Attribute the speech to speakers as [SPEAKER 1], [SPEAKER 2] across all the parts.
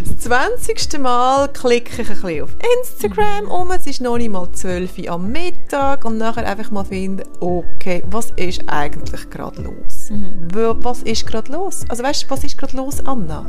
[SPEAKER 1] das 20. Mal klicke ich ein bisschen auf Instagram um, es ist noch nicht mal 12 Uhr am Mittag und nachher einfach mal finden, okay, was ist eigentlich gerade los? Mhm. Was ist gerade los? Also weißt du, was ist gerade los, Anna?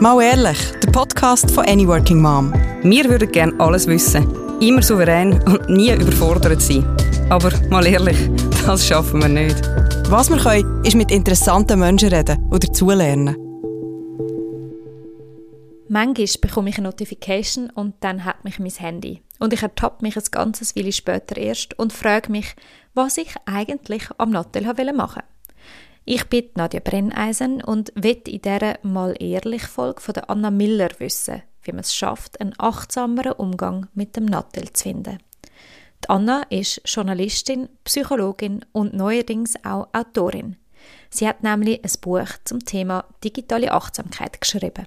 [SPEAKER 2] Mal ehrlich, der Podcast von Any Working Mom.
[SPEAKER 3] Wir würden gerne alles wissen, immer souverän und nie überfordert sein. Aber mal ehrlich, das schaffen wir nicht.
[SPEAKER 2] Was wir können, ist mit interessanten Menschen reden oder dazulernen.
[SPEAKER 4] Manchmal bekomme ich eine Notification und dann hat mich mein Handy. Und ich ertappe mich ein ganzes Weile später erst und frage mich, was ich eigentlich am Nattel machen wollte. Ich bin Nadja Brenneisen und will in dieser mal ehrlich Folge von der Anna Miller wissen, wie man es schafft, einen achtsameren Umgang mit dem Nattel zu finden. Die Anna ist Journalistin, Psychologin und neuerdings auch Autorin. Sie hat nämlich ein Buch zum Thema digitale Achtsamkeit geschrieben.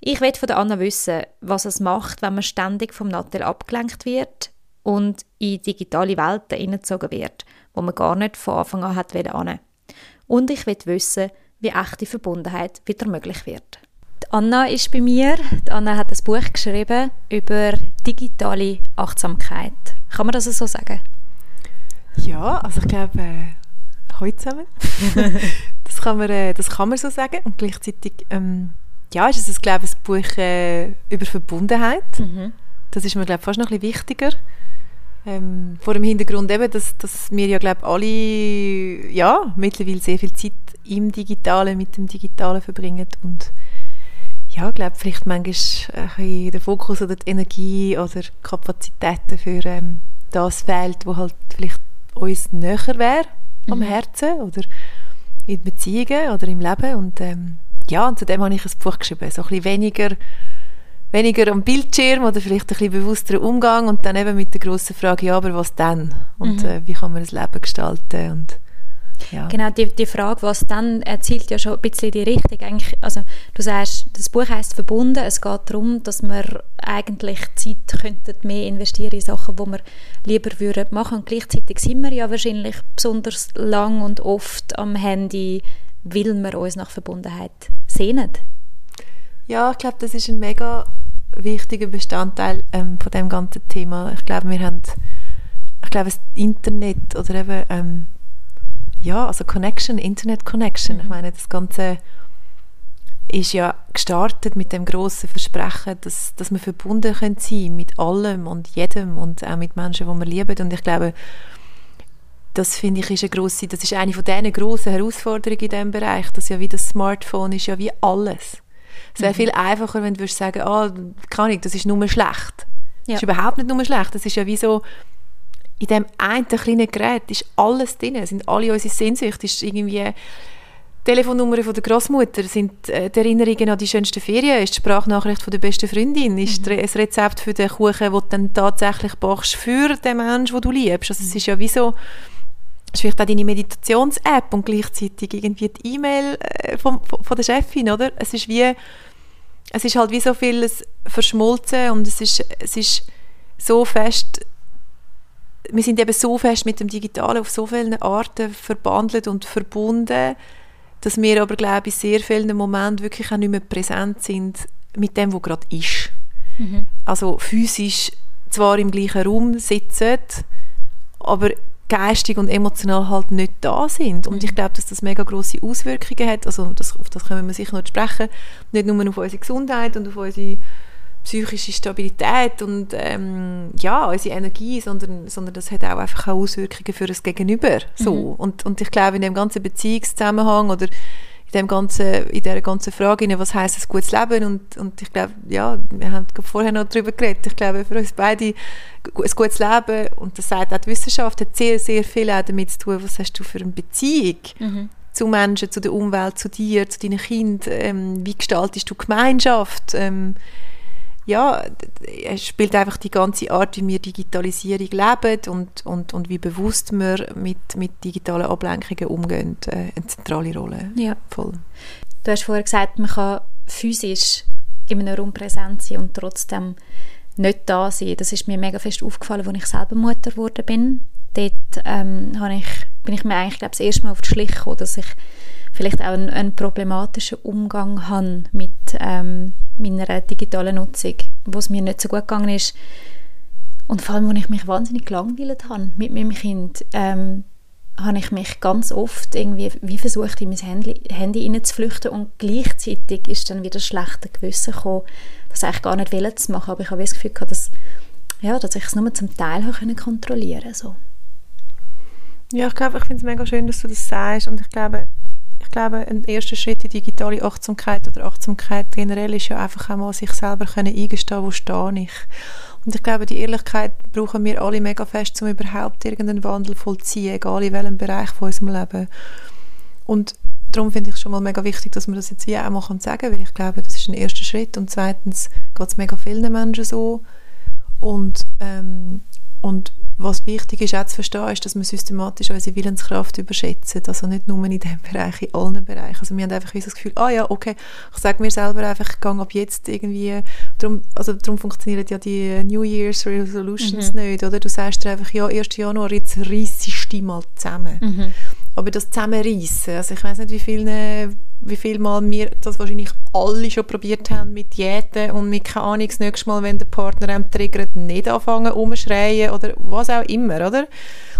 [SPEAKER 4] Ich will von der Anna wissen, was es macht, wenn man ständig vom Nattel abgelenkt wird und in digitale Welten hineingezogen wird, wo man gar nicht von Anfang an hat wollen. Und ich will wissen, wie echte Verbundenheit wieder möglich wird. Die Anna ist bei mir. Die Anna hat ein Buch geschrieben über digitale Achtsamkeit. Kann man das so sagen?
[SPEAKER 1] Ja, also ich glaube, äh, heute zusammen. das, kann man, äh, das kann man so sagen. Und gleichzeitig ähm, ja, ist es, glaube ich, ein Buch äh, über Verbundenheit. Mhm. Das ist mir, glaube ich, fast noch ein bisschen wichtiger. Ähm, vor dem Hintergrund eben, dass, dass wir ja glaube alle ja, mittlerweile sehr viel Zeit im Digitalen, mit dem Digitalen verbringen und ja, glaube vielleicht manchmal ein der Fokus oder die Energie oder Kapazitäten für ähm, das fehlt, wo halt vielleicht uns näher wäre mhm. am Herzen oder in Beziehungen oder im Leben und ähm, ja, und zu dem habe ich ein Buch geschrieben, so ein bisschen weniger weniger am Bildschirm oder vielleicht ein bisschen bewussterer Umgang und dann eben mit der grossen Frage, ja, aber was dann? Und mhm. äh, wie kann man das Leben gestalten? Und,
[SPEAKER 4] ja. Genau, die, die Frage, was dann, erzielt ja schon ein bisschen die Richtung. Eigentlich, also, du sagst, das Buch heißt «Verbunden». Es geht darum, dass wir eigentlich Zeit könnten mehr investieren in Sachen, die wir lieber würden machen. Und gleichzeitig sind wir ja wahrscheinlich besonders lang und oft am Handy, weil wir uns nach Verbundenheit sehnen.
[SPEAKER 1] Ja, ich glaube, das ist ein mega wichtiger Bestandteil ähm, von dem ganzen Thema. Ich glaube, wir haben, ich glaube, das Internet oder eben, ähm, ja, also Connection, Internet Connection. Mhm. Ich meine, das Ganze ist ja gestartet mit dem großen Versprechen, dass, dass wir verbunden können sein mit allem und jedem und auch mit Menschen, die wir lieben. Und ich glaube, das finde ich ist eine grosse, das ist eine von diesen grossen Herausforderungen in diesem Bereich, dass ja wie das Smartphone ist ja wie alles. Es wäre mhm. viel einfacher, wenn du würdest sagen, oh, kann ich, das ist nur schlecht. Ja. Das ist überhaupt nicht nur schlecht. Das ist ja wie so, in dem einen kleinen Gerät ist alles drin, sind alle unsere Sehnsüchte, ist irgendwie Telefonnummer von der Großmutter, sind äh, die Erinnerungen an die schönsten Ferien, ist die Sprachnachricht von der besten Freundin, ist mhm. das Rezept für den Kuchen, den du dann tatsächlich bachst für den Menschen, den du liebst. Also es ist ja wie so, ist vielleicht auch deine Meditations-App und gleichzeitig irgendwie die E-Mail äh, von, von der Chefin, oder? Es ist wie es ist halt wie so vieles verschmolzen und es ist, es ist so fest, wir sind eben so fest mit dem Digitalen auf so vielen Arten verbandelt und verbunden, dass wir aber, glaube ich, in sehr vielen Momenten wirklich auch nicht mehr präsent sind mit dem, was gerade ist. Mhm. Also physisch zwar im gleichen Raum sitzen, aber geistig und emotional halt nicht da sind. Und ich mhm. glaube, dass das mega große Auswirkungen hat. Also das, auf das können wir sicher noch sprechen. Nicht nur auf unsere Gesundheit und auf unsere psychische Stabilität und ähm, ja, unsere Energie, sondern, sondern das hat auch einfach auch Auswirkungen für das Gegenüber. So. Mhm. Und, und ich glaube, in dem ganzen Beziehungszusammenhang oder in, dem ganzen, in dieser ganzen Frage, was heißt ein gutes Leben und, und ich glaube, ja, wir haben vorher noch darüber geredet, ich glaube, für uns beide ein gutes Leben, und das sagt auch die Wissenschaft, hat sehr, sehr viel auch damit zu tun, was hast du für eine Beziehung mhm. zu Menschen, zu der Umwelt, zu dir, zu deinen Kindern, ähm, wie gestaltest du Gemeinschaft, ähm, ja, es spielt einfach die ganze Art, wie wir Digitalisierung leben und, und, und wie bewusst wir mit, mit digitalen Ablenkungen umgehen, äh, eine zentrale Rolle.
[SPEAKER 4] Ja. Voll. Du hast vorher gesagt, man kann physisch in einem Raum präsent sein und trotzdem nicht da sein. Das ist mir mega fest aufgefallen, als ich selber Mutter geworden bin. Dort ähm, ich, bin ich mir eigentlich glaube das erste Mal auf die Schliche gekommen, dass ich vielleicht auch einen, einen problematischen Umgang habe mit ähm, meiner digitalen Nutzung, wo es mir nicht so gut gegangen ist. Und vor allem, als ich mich wahnsinnig gelangweilt habe mit meinem Kind, ähm, habe ich mich ganz oft irgendwie wie versucht, in mein Handy, Handy hineinzuflüchten und gleichzeitig ist dann wieder das schlechte Gewissen gekommen, das eigentlich gar nicht wollen zu machen, aber ich habe das Gefühl gehabt, dass, ja, dass ich es nur zum Teil habe kontrollieren so.
[SPEAKER 1] Ja, ich glaube, ich finde es mega schön, dass du das sagst und ich glaube, ich glaube, ein erster Schritt in digitale Achtsamkeit oder Achtsamkeit generell ist ja einfach einmal sich selber können eingestehen, wo stehe ich. Und ich glaube, die Ehrlichkeit brauchen wir alle mega fest, um überhaupt irgendeinen Wandel vollziehen, egal in welchem Bereich von unserem Leben. Und darum finde ich es schon mal mega wichtig, dass man das jetzt wie auch mal sagen kann, weil ich glaube, das ist ein erster Schritt und zweitens geht es mega vielen Menschen so und, ähm, und was wichtig ist auch zu verstehen, ist, dass wir systematisch unsere Willenskraft überschätzen. Also nicht nur in diesem Bereich, in allen Bereichen. Also wir haben einfach das Gefühl, ah ja, okay, ich sage mir selber einfach, ich gehe ab jetzt irgendwie, darum, also darum funktionieren ja die New Year's Resolutions mhm. nicht, oder? Du sagst dir einfach, ja, 1. Januar, jetzt reisse ich die mal zusammen. Mhm. Aber das Zusammenreissen, also ich weiß nicht, wie viele wie viel Mal wir das wahrscheinlich alle schon probiert haben mit Diäten und mit keine Ahnung, das nächste Mal, wenn der Partner einem triggert, nicht anfangen umschreien oder was auch immer, oder?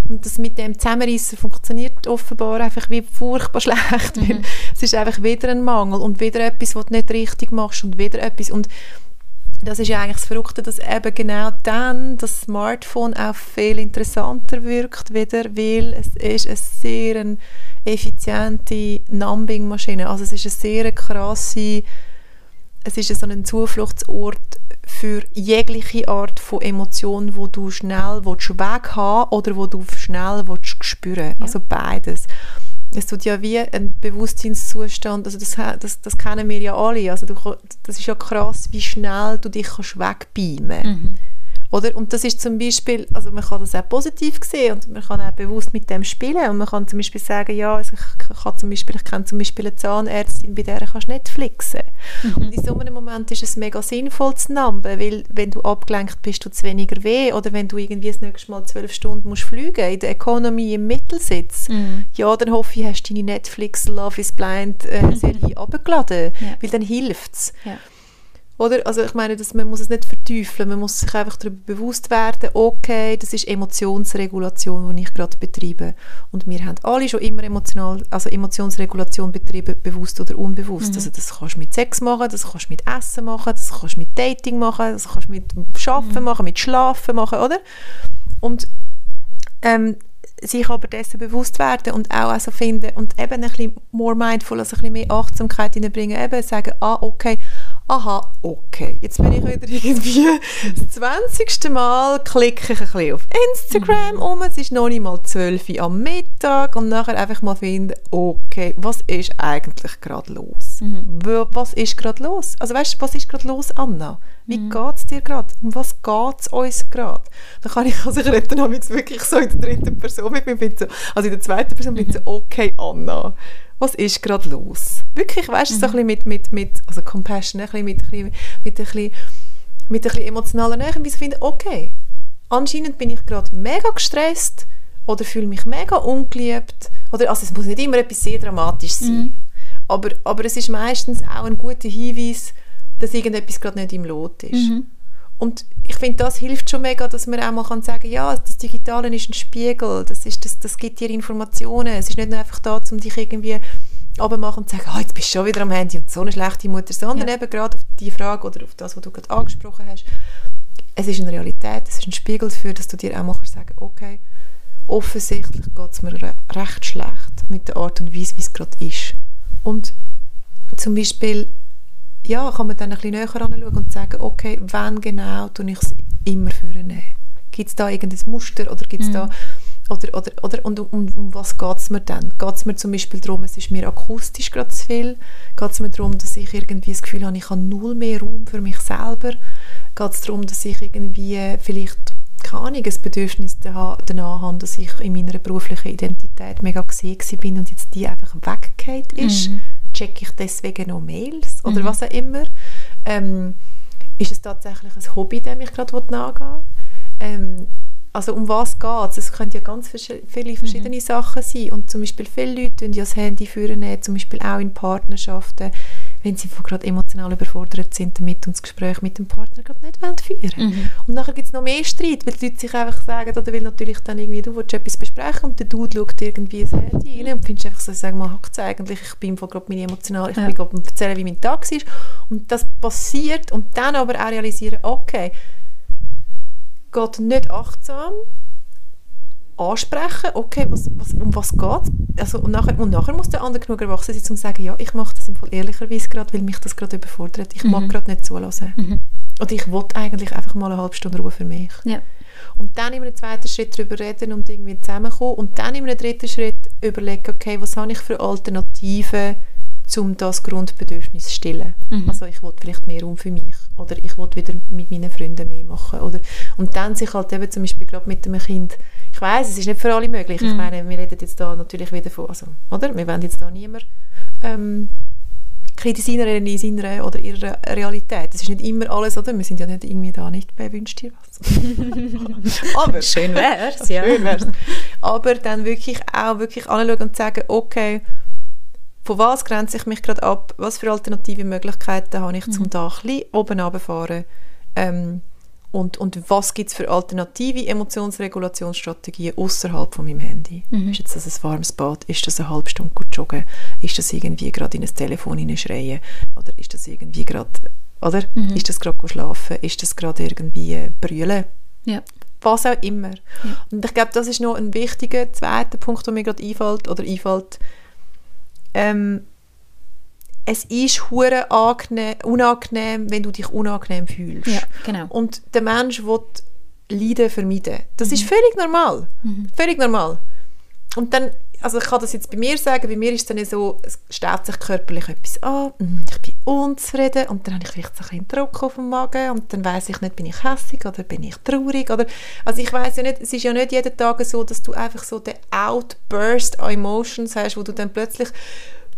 [SPEAKER 1] Und das mit dem Zusammenreissen funktioniert offenbar einfach wie furchtbar schlecht, mhm. weil es ist einfach wieder ein Mangel und wieder etwas, was du nicht richtig machst und wieder etwas und das ist ja eigentlich das Verrückte, dass eben genau dann das Smartphone auch viel interessanter wirkt wieder, weil es ist eine sehr effiziente Numbing-Maschine. Also es ist eine sehr krasse, es ist so ein Zufluchtsort für jegliche Art von Emotion, wo du schnell weg haben oder wo du schnell spüren ja. Also beides. Es tut ja wie ein Bewusstseinszustand, also das, das, das kennen wir ja alle. Also du, das ist ja krass, wie schnell du dich kannst wegbeamen mhm. Oder? Und das ist zum Beispiel, also man kann das auch positiv sehen und man kann auch bewusst mit dem spielen und man kann zum Beispiel sagen, ja, also ich, kann zum Beispiel, ich kenne zum Beispiel eine Zahnärztin, bei der kannst du Netflixen. Mhm. Und in so einem Moment ist es mega sinnvoll zu namben, weil wenn du abgelenkt bist, tut es weniger weh oder wenn du irgendwie das nächste Mal zwölf Stunden musst fliegen in der Economy im Mittelsitz, mhm. ja, dann hoffe ich, hast du deine Netflix Love is Blind äh, Serie mhm. abgeladen, ja. weil dann hilft es. Ja. Oder? Also ich meine, dass man muss es nicht verteufeln, man muss sich einfach darüber bewusst werden, okay, das ist Emotionsregulation, die ich gerade betreibe. Und wir haben alle schon immer emotional, also Emotionsregulation betrieben, bewusst oder unbewusst. Mhm. Also das kannst du mit Sex machen, das kannst du mit Essen machen, das kannst du mit Dating machen, das kannst du mit Schaffen mhm. machen, mit Schlafen machen, oder? Und ähm, sich aber dessen bewusst werden und auch also finden und eben ein bisschen more mindful, also ein bisschen mehr Achtsamkeit hineinbringen, eben sagen, ah, okay, aha, okay, jetzt bin ich wieder irgendwie das 20. Mal klicke ich ein bisschen auf Instagram mhm. um, es ist noch nicht mal 12 Uhr am Mittag und nachher einfach mal finden, okay, was ist eigentlich gerade los? Mhm. Was ist gerade los? Also weißt du, was ist gerade los, Anna? Wie mhm. geht es dir gerade? Um was geht es uns gerade? Dann kann ich, also ich rede dann wirklich so in der dritten Person mit mir, so, also in der zweiten Person bin ich so, mhm. okay, Anna, was ist gerade los? Wirklich, weißt du, mhm. so ein bisschen mit, mit, mit also Compassion, ein bisschen mit, ein bisschen, mit, ein bisschen, mit ein bisschen emotionaler Nähe, wie sie finden, okay, anscheinend bin ich gerade mega gestresst oder fühle mich mega ungeliebt oder, also es muss nicht immer etwas sehr Dramatisches sein, mhm. aber, aber es ist meistens auch ein guter Hinweis, dass irgendetwas gerade nicht im Lot ist. Mhm. Und ich finde, das hilft schon mega, dass man auch mal kann sagen ja, das Digitale ist ein Spiegel, das, ist, das, das gibt dir Informationen. Es ist nicht nur einfach da, um dich irgendwie abmachen und sagen, oh, jetzt bist du schon wieder am Handy und so eine schlechte Mutter, sondern ja. eben gerade auf die Frage oder auf das, was du gerade angesprochen hast, es ist eine Realität, es ist ein Spiegel dafür, dass du dir auch mal kannst sagen okay, offensichtlich geht es mir re recht schlecht mit der Art und Weise, wie es gerade ist. Und zum Beispiel ja, kann man dann ein bisschen näher anschauen und sagen, okay, wann genau tue ich es immer vornehmen? Gibt es da irgendein Muster oder gibt es mhm. da oder, oder, oder und um, um was geht es mir dann? Geht es mir zum Beispiel darum, es ist mir akustisch gerade zu viel? Geht es mir darum, dass ich irgendwie das Gefühl habe, ich habe null mehr Raum für mich selber? Geht es darum, dass ich irgendwie vielleicht keine Ahnung, ein Bedürfnis danach habe, dass ich in meiner beruflichen Identität mega gesehen bin und jetzt die einfach weggeht ist? Mhm checke ich deswegen noch Mails oder mhm. was auch immer. Ähm, ist es tatsächlich ein Hobby, dem ich gerade nachgehen ähm, also um was geht es? Es können ja ganz viele verschiedene mhm. Sachen sein und zum Beispiel viele Leute ja das Handy führen, zum Beispiel auch in Partnerschaften, wenn sie gerade emotional überfordert sind damit und das Gespräch mit dem Partner gerade nicht wollen führen mhm. Und nachher gibt es noch mehr Streit, weil die Leute sich einfach sagen, oder will natürlich dann irgendwie, du willst etwas besprechen und der Dude schaut irgendwie das Handy rein und findest einfach so, sag mal, hackt eigentlich, ich bin gerade meine emotional, ich ja. bin gerade erzählen, wie mein Tag ist und das passiert und dann aber auch realisieren, okay, geht nicht achtsam, ansprechen, okay, was, was, um was geht also und nachher, und nachher muss der andere genug erwachsen sein, um zu sagen, ja, ich mache das im Fall ehrlicherweise gerade, weil mich das gerade überfordert. Ich mhm. mag gerade nicht zulassen. Mhm. Oder ich will eigentlich einfach mal eine halbe Stunde Ruhe für mich.
[SPEAKER 4] Ja.
[SPEAKER 1] Und dann in einem zweiten Schritt darüber reden und irgendwie zusammenkommen und dann in einem dritten Schritt überlegen, okay, was habe ich für Alternativen, um das Grundbedürfnis zu stillen. Mhm. Also ich will vielleicht mehr Raum für mich oder ich will wieder mit meinen Freunden mehr machen. Oder, und dann sich halt eben zum Beispiel gerade mit einem Kind, ich weiß, es ist nicht für alle möglich. Mhm. Ich meine, wir reden jetzt da natürlich wieder von, also, oder? Wir wollen jetzt da niemand ähm, kritisieren in seiner oder ihrer Realität. Es ist nicht immer alles, oder? Wir sind ja nicht irgendwie da nicht bei «Wünsch dir was».
[SPEAKER 4] Aber schön wär's, ja. Schön wär's.
[SPEAKER 1] Aber dann wirklich auch wirklich anschauen und sagen, okay, von was grenze ich mich gerade ab, was für alternative Möglichkeiten habe ich, mhm. um da ein oben runterfahren ähm, und, und was gibt es für alternative Emotionsregulationsstrategien außerhalb von meinem Handy? Mhm. Ist das ein warmes Bad? Ist das eine halbe Stunde gut joggen? Ist das irgendwie gerade in ein Telefon schreien? Oder ist das irgendwie gerade, oder? Mhm. Ist das gerade schlafen? Ist das gerade irgendwie brüllen?
[SPEAKER 4] Ja.
[SPEAKER 1] Was auch immer. Ja. Und ich glaube, das ist noch ein wichtiger zweiter Punkt, der mir gerade einfällt, oder einfällt, ähm, es ist hure unangenehm, wenn du dich unangenehm fühlst.
[SPEAKER 4] Ja, genau.
[SPEAKER 1] Und der Mensch will Leiden vermeiden. Das mhm. ist völlig normal. Mhm. Völlig normal. Und dann, also ich kann das jetzt bei mir sagen, bei mir ist es dann so, es stellt sich körperlich etwas an, mm, ich bin unzufrieden und dann habe ich vielleicht so ein bisschen Druck auf dem Magen und dann weiß ich nicht, bin ich hässlich oder bin ich traurig oder, also ich weiß ja nicht, es ist ja nicht jeden Tag so, dass du einfach so den Outburst an Emotions hast, wo du dann plötzlich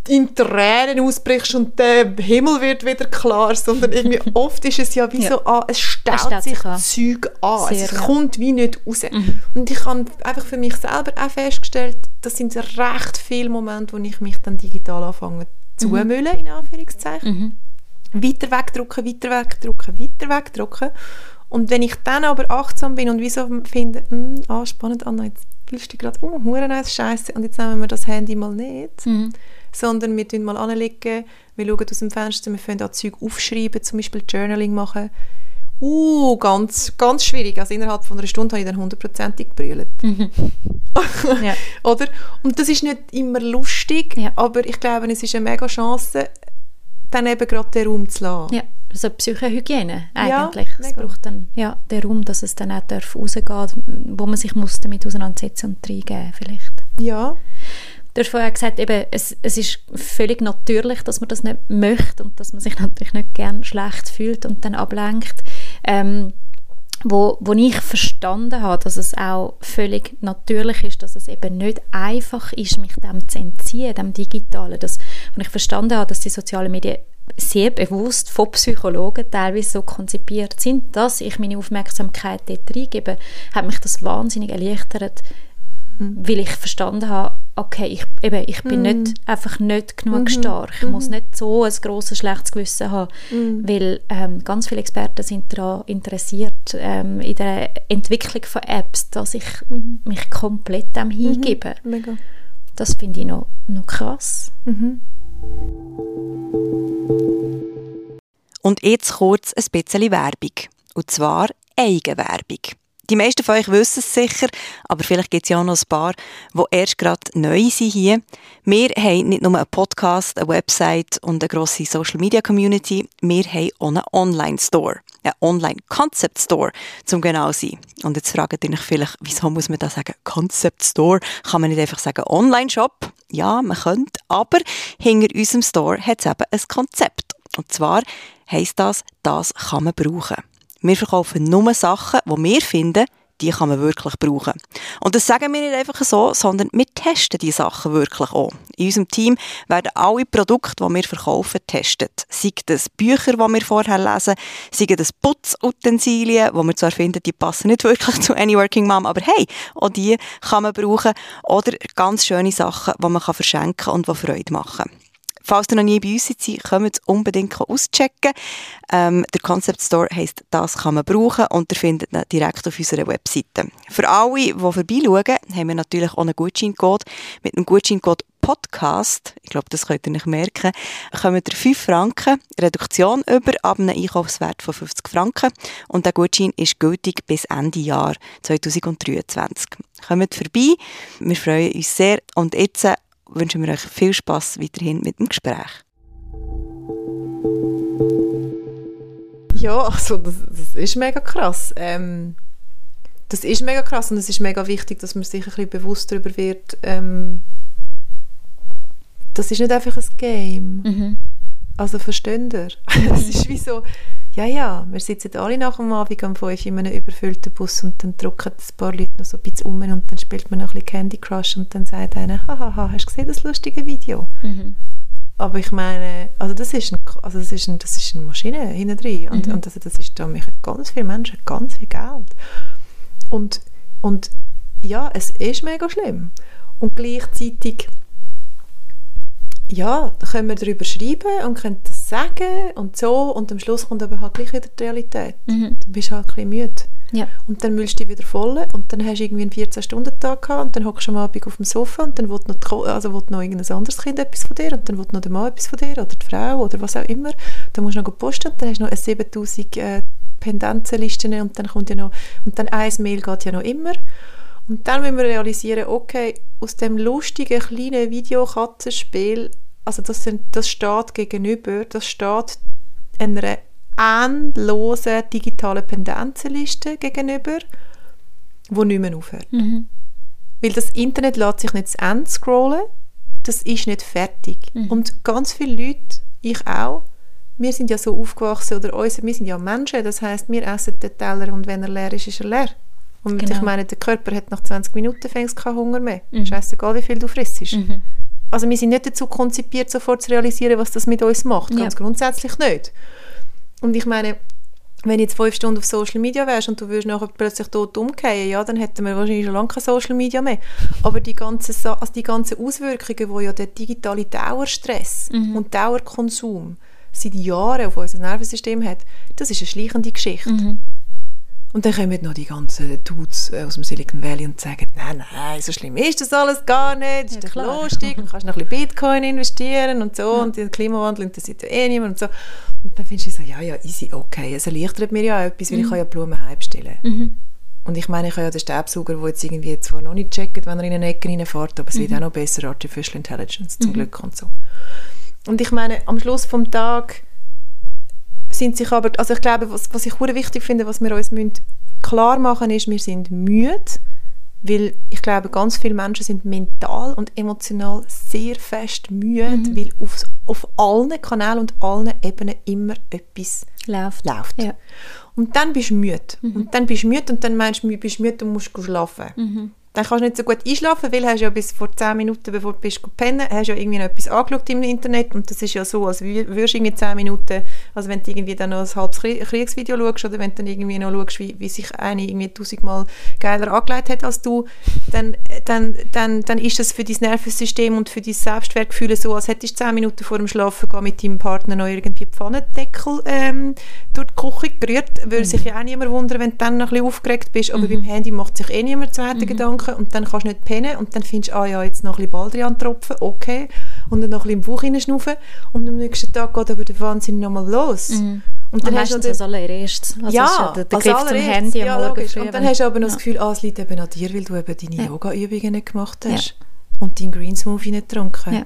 [SPEAKER 1] in Tränen ausbrichst und der Himmel wird wieder klar, sondern irgendwie oft ist es ja wie ja. so, ah, es stellt, es sich an. Zeug an, Sehr, es ja. kommt wie nicht raus. Mhm. Und ich habe einfach für mich selber auch festgestellt, das sind recht viele Momente, wo ich mich dann digital anfange zu mhm. müllen, in Anführungszeichen. Mhm. Weiter wegdrücken, weiter wegdrücken, weiter wegdrücken. Und wenn ich dann aber achtsam bin und wieso finde, hm, ah, spannend, Anna, jetzt fühlst du dich gerade, oh, nice, scheiße, und jetzt nehmen wir das Handy mal nicht. Mhm sondern wir tun mal anlegen, wir schauen aus dem Fenster, wir können auch Zeug aufschreiben, zum Beispiel Journaling machen. Uh, ganz, ganz schwierig. Also innerhalb von einer Stunde habe ich dann hundertprozentig gebrüllt. Mhm. ja. Oder? Und das ist nicht immer lustig, ja. aber ich glaube, es ist eine mega Chance, dann eben gerade den Raum zu lassen.
[SPEAKER 4] Ja, also Psychohygiene eigentlich. Ja, es braucht dann ja, den Raum, dass es dann auch darf rausgeht, wo man sich muss damit auseinandersetzen und reingeben vielleicht.
[SPEAKER 1] Ja.
[SPEAKER 4] Du hast vorher gesagt, eben, es, es ist völlig natürlich, dass man das nicht möchte und dass man sich natürlich nicht gern schlecht fühlt und dann ablenkt. Ähm, wo, wo ich verstanden habe, dass es auch völlig natürlich ist, dass es eben nicht einfach ist, mich dem zu entziehen, dem Digitalen. Das, und ich verstanden habe, dass die sozialen Medien sehr bewusst von Psychologen teilweise so konzipiert sind, dass ich meine Aufmerksamkeit dort reingebe, hat mich das wahnsinnig erleichtert, mhm. weil ich verstanden habe, okay, ich, eben, ich bin mhm. nicht, einfach nicht genug mhm. stark. Ich muss mhm. nicht so ein grosses schlechtes Gewissen haben, mhm. weil ähm, ganz viele Experten sind daran interessiert, ähm, in der Entwicklung von Apps, dass ich mhm. mich komplett dem hingebe.
[SPEAKER 1] Mega.
[SPEAKER 4] Das finde ich noch, noch krass.
[SPEAKER 2] Und jetzt kurz ein bisschen Werbung. Und zwar Eigenwerbung. Die meisten von euch wissen es sicher, aber vielleicht gibt es ja auch noch ein paar, die erst gerade neu sind hier. Wir haben nicht nur einen Podcast, eine Website und eine grosse Social Media Community, wir haben auch einen Online-Store. Einen Online-Concept-Store, zum genau sein. Und jetzt fragt ihr euch vielleicht, wieso muss man da sagen Concept-Store? Kann man nicht einfach sagen Online-Shop? Ja, man könnte, aber hinter unserem Store hat es eben ein Konzept. Und zwar heisst das, das kann man brauchen. Wir verkaufen nur Sachen, die wir finden, die kann man wirklich brauchen. Und das sagen wir nicht einfach so, sondern wir testen die Sachen wirklich auch. In unserem Team werden alle Produkte, die wir verkaufen, getestet. Sei das Bücher, die wir vorher lesen, sei das Putzutensilien, die wir zwar finden, die passen nicht wirklich zu Any Working Mom, aber hey, auch die kann man brauchen. Oder ganz schöne Sachen, die man verschenken kann und die Freude machen. Falls ihr noch nie bei uns seid, kommt unbedingt auschecken. Ähm, der Concept Store heisst «Das kann man brauchen» und ihr findet ihn direkt auf unserer Webseite. Für alle, die vorbeischauen, haben wir natürlich auch einen Gutscheincode. Mit dem Gutscheincode Podcast, ich glaube, das könnt ihr nicht merken, kommt ihr 5 Franken Reduktion über ab einem Einkaufswert von 50 Franken und der Gutschein ist gültig bis Ende Jahr 2023. Kommt vorbei, wir freuen uns sehr und jetzt wünschen wir euch viel Spaß weiterhin mit dem Gespräch.
[SPEAKER 1] Ja, also das, das ist mega krass. Ähm, das ist mega krass und es ist mega wichtig, dass man sich ein bisschen bewusst darüber wird. Ähm, das ist nicht einfach ein Game. Mhm. Also versteht ihr? Es ist wie so, ja, ja, wir sitzen alle nach dem Abend um 5 in einem überfüllten Bus und dann drücken ein paar Leute noch so ein bisschen um und dann spielt man noch ein bisschen Candy Crush und dann sagt einer, hahaha, hast du gesehen das lustige Video? Mhm. Aber ich meine, also das ist, ein, also das ist, ein, das ist eine Maschine hinten drin und, mhm. und also das ist da, mich ganz viele Menschen ganz viel Geld. Und, und ja, es ist mega schlimm. Und gleichzeitig ja, da können wir darüber schreiben und können das sagen und so und am Schluss kommt aber halt gleich wieder die Realität. Mhm. Dann bist du halt ein bisschen müde. Ja. Und dann willst du dich wieder voll und dann hast du irgendwie einen 14-Stunden-Tag gehabt und dann hockst du am Abend auf dem Sofa und dann will noch, also will noch irgendein anderes Kind etwas von dir und dann will noch der Mann etwas von dir oder die Frau oder was auch immer. Dann musst du noch posten und dann hast du noch eine 7000 äh, Pendenzenlisten und dann kommt ja noch, und dann ein Mail geht ja noch immer. Und dann müssen wir realisieren, okay, aus dem lustigen kleinen Videokatzenspiel, also das, sind, das steht gegenüber, das steht einer endlosen digitalen Pendenzenliste gegenüber, die nicht mehr aufhört. Mhm. Weil das Internet lässt sich nicht zu Ende scrollen, das ist nicht fertig. Mhm. Und ganz viele Leute, ich auch, wir sind ja so aufgewachsen, oder uns, wir sind ja Menschen, das heißt, wir essen den Teller und wenn er leer ist, ist er leer. Und genau. ich meine, der Körper hat nach 20 Minuten fängst keinen Hunger mehr. Mhm. Scheißegal, wie viel du frisst. Mhm. Also wir sind nicht dazu konzipiert, sofort zu realisieren, was das mit uns macht. Ganz ja. grundsätzlich nicht. Und ich meine, wenn du jetzt fünf Stunden auf Social Media wärst und du würdest nachher plötzlich tot umkehren, ja, dann hätten wir wahrscheinlich schon lange kein Social Media mehr. Aber die ganzen, also die ganzen Auswirkungen, wo ja der digitale Dauerstress mhm. und Dauerkonsum seit Jahren auf unser Nervensystem hat, das ist eine schleichende Geschichte. Mhm. Und dann kommen noch die ganzen Dudes aus dem Silicon Valley und sagen, nein, nein, so schlimm ist das alles gar nicht, ist ja, doch lustig, du kannst noch ein bisschen Bitcoin investieren und so ja. und den Klimawandel interessiert ja eh niemand und so. Und dann findest du so, ja, ja, easy, okay, es erleichtert mir ja etwas, weil mhm. ich kann ja Blumen heimstellen. Mhm. Und ich meine, ich habe ja den Staubsauger, der jetzt irgendwie zwar noch nicht checkt, wenn er in eine Ecke reinfährt, aber es mhm. wird auch noch besser, Artificial Intelligence, zum mhm. Glück und so. Und ich meine, am Schluss vom Tag sind sich aber, also ich glaube, was, was ich sehr wichtig finde, was wir uns müssen klar machen ist, wir sind müde, weil ich glaube, ganz viele Menschen sind mental und emotional sehr fest müde, mhm. weil auf, auf allen Kanälen und allen Ebenen immer etwas läuft. läuft. Ja. Und dann bist du müde. Mhm. Und dann bist du müde und dann meinst du, bist müde und musst schlafen. Mhm dann kannst du nicht so gut einschlafen, weil hast ja bis vor 10 Minuten, bevor du bist pennen, hast ja irgendwie noch etwas angeschaut im Internet und das ist ja so, als würdest du irgendwie 10 Minuten, also wenn du irgendwie dann noch ein halbes Kriegsvideo schaust oder wenn du dann irgendwie noch schaust, wie, wie sich eine irgendwie tausendmal geiler angelegt hat als du, dann, dann, dann, dann ist das für dein Nervensystem und für dein Selbstwertgefühl so, als hättest du 10 Minuten vor dem Schlafen gehen mit deinem Partner noch irgendwie Pfannendeckel ähm, durch die Küche gerührt, würde mhm. sich ja auch niemand wundern, wenn du dann noch ein bisschen aufgeregt bist, aber mhm. beim Handy macht sich eh niemand zweite mhm. Gedanken Gedanken und dann kannst du nicht pennen und dann findest du, ah ja, jetzt noch ein bisschen Baldrian tropfen, okay, und dann noch ein bisschen im Bauch hineinschnaufen und am nächsten Tag geht aber der Wahnsinn nochmal los.
[SPEAKER 4] Mhm. Und dann hast du als allererstes. Also
[SPEAKER 1] ja, ja der, der als Griff zum Handy ja, am logisch. Und dann hast du aber noch ja. das Gefühl, ah, es liegt eben an dir, weil du eben deine ja. Yoga-Übungen nicht gemacht hast und deinen Green Smoothie nicht getrunken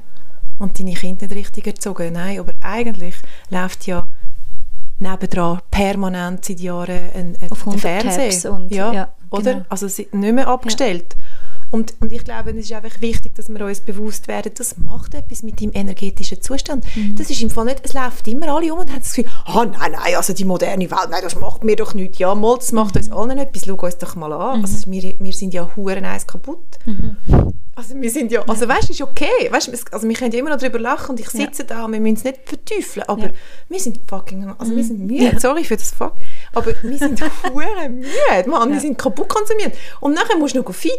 [SPEAKER 1] und deine Kinder nicht richtig erzogen. Nein, aber eigentlich läuft ja nebendran permanent seit Jahren ein, ein,
[SPEAKER 4] Auf Fernseher. Und,
[SPEAKER 1] ja, oder? Genau. Also nicht mehr abgestellt. Ja. Und, und ich glaube, es ist einfach wichtig, dass wir uns bewusst werden, das macht etwas mit deinem energetischen Zustand. Das ist im Fall nicht, es läuft immer alle um und haben das Gefühl, ah nein, nein, also die moderne Welt, nein, das macht mir doch nichts. Ja, mal, das macht uns allen etwas, schau uns doch mal an. Also wir, wir sind ja huren eins kaputt. Also wir sind ja, also weißt du, ist okay, weißt, also wir können ja immer noch darüber lachen und ich sitze da und wir müssen es nicht verteufeln, aber
[SPEAKER 4] Ja.
[SPEAKER 1] wir sind fucking, also wir sind müde, sorry für das Fuck, aber wir sind hure müde, Mann, wir sind kaputt konsumiert. Und nachher musst du noch fitten,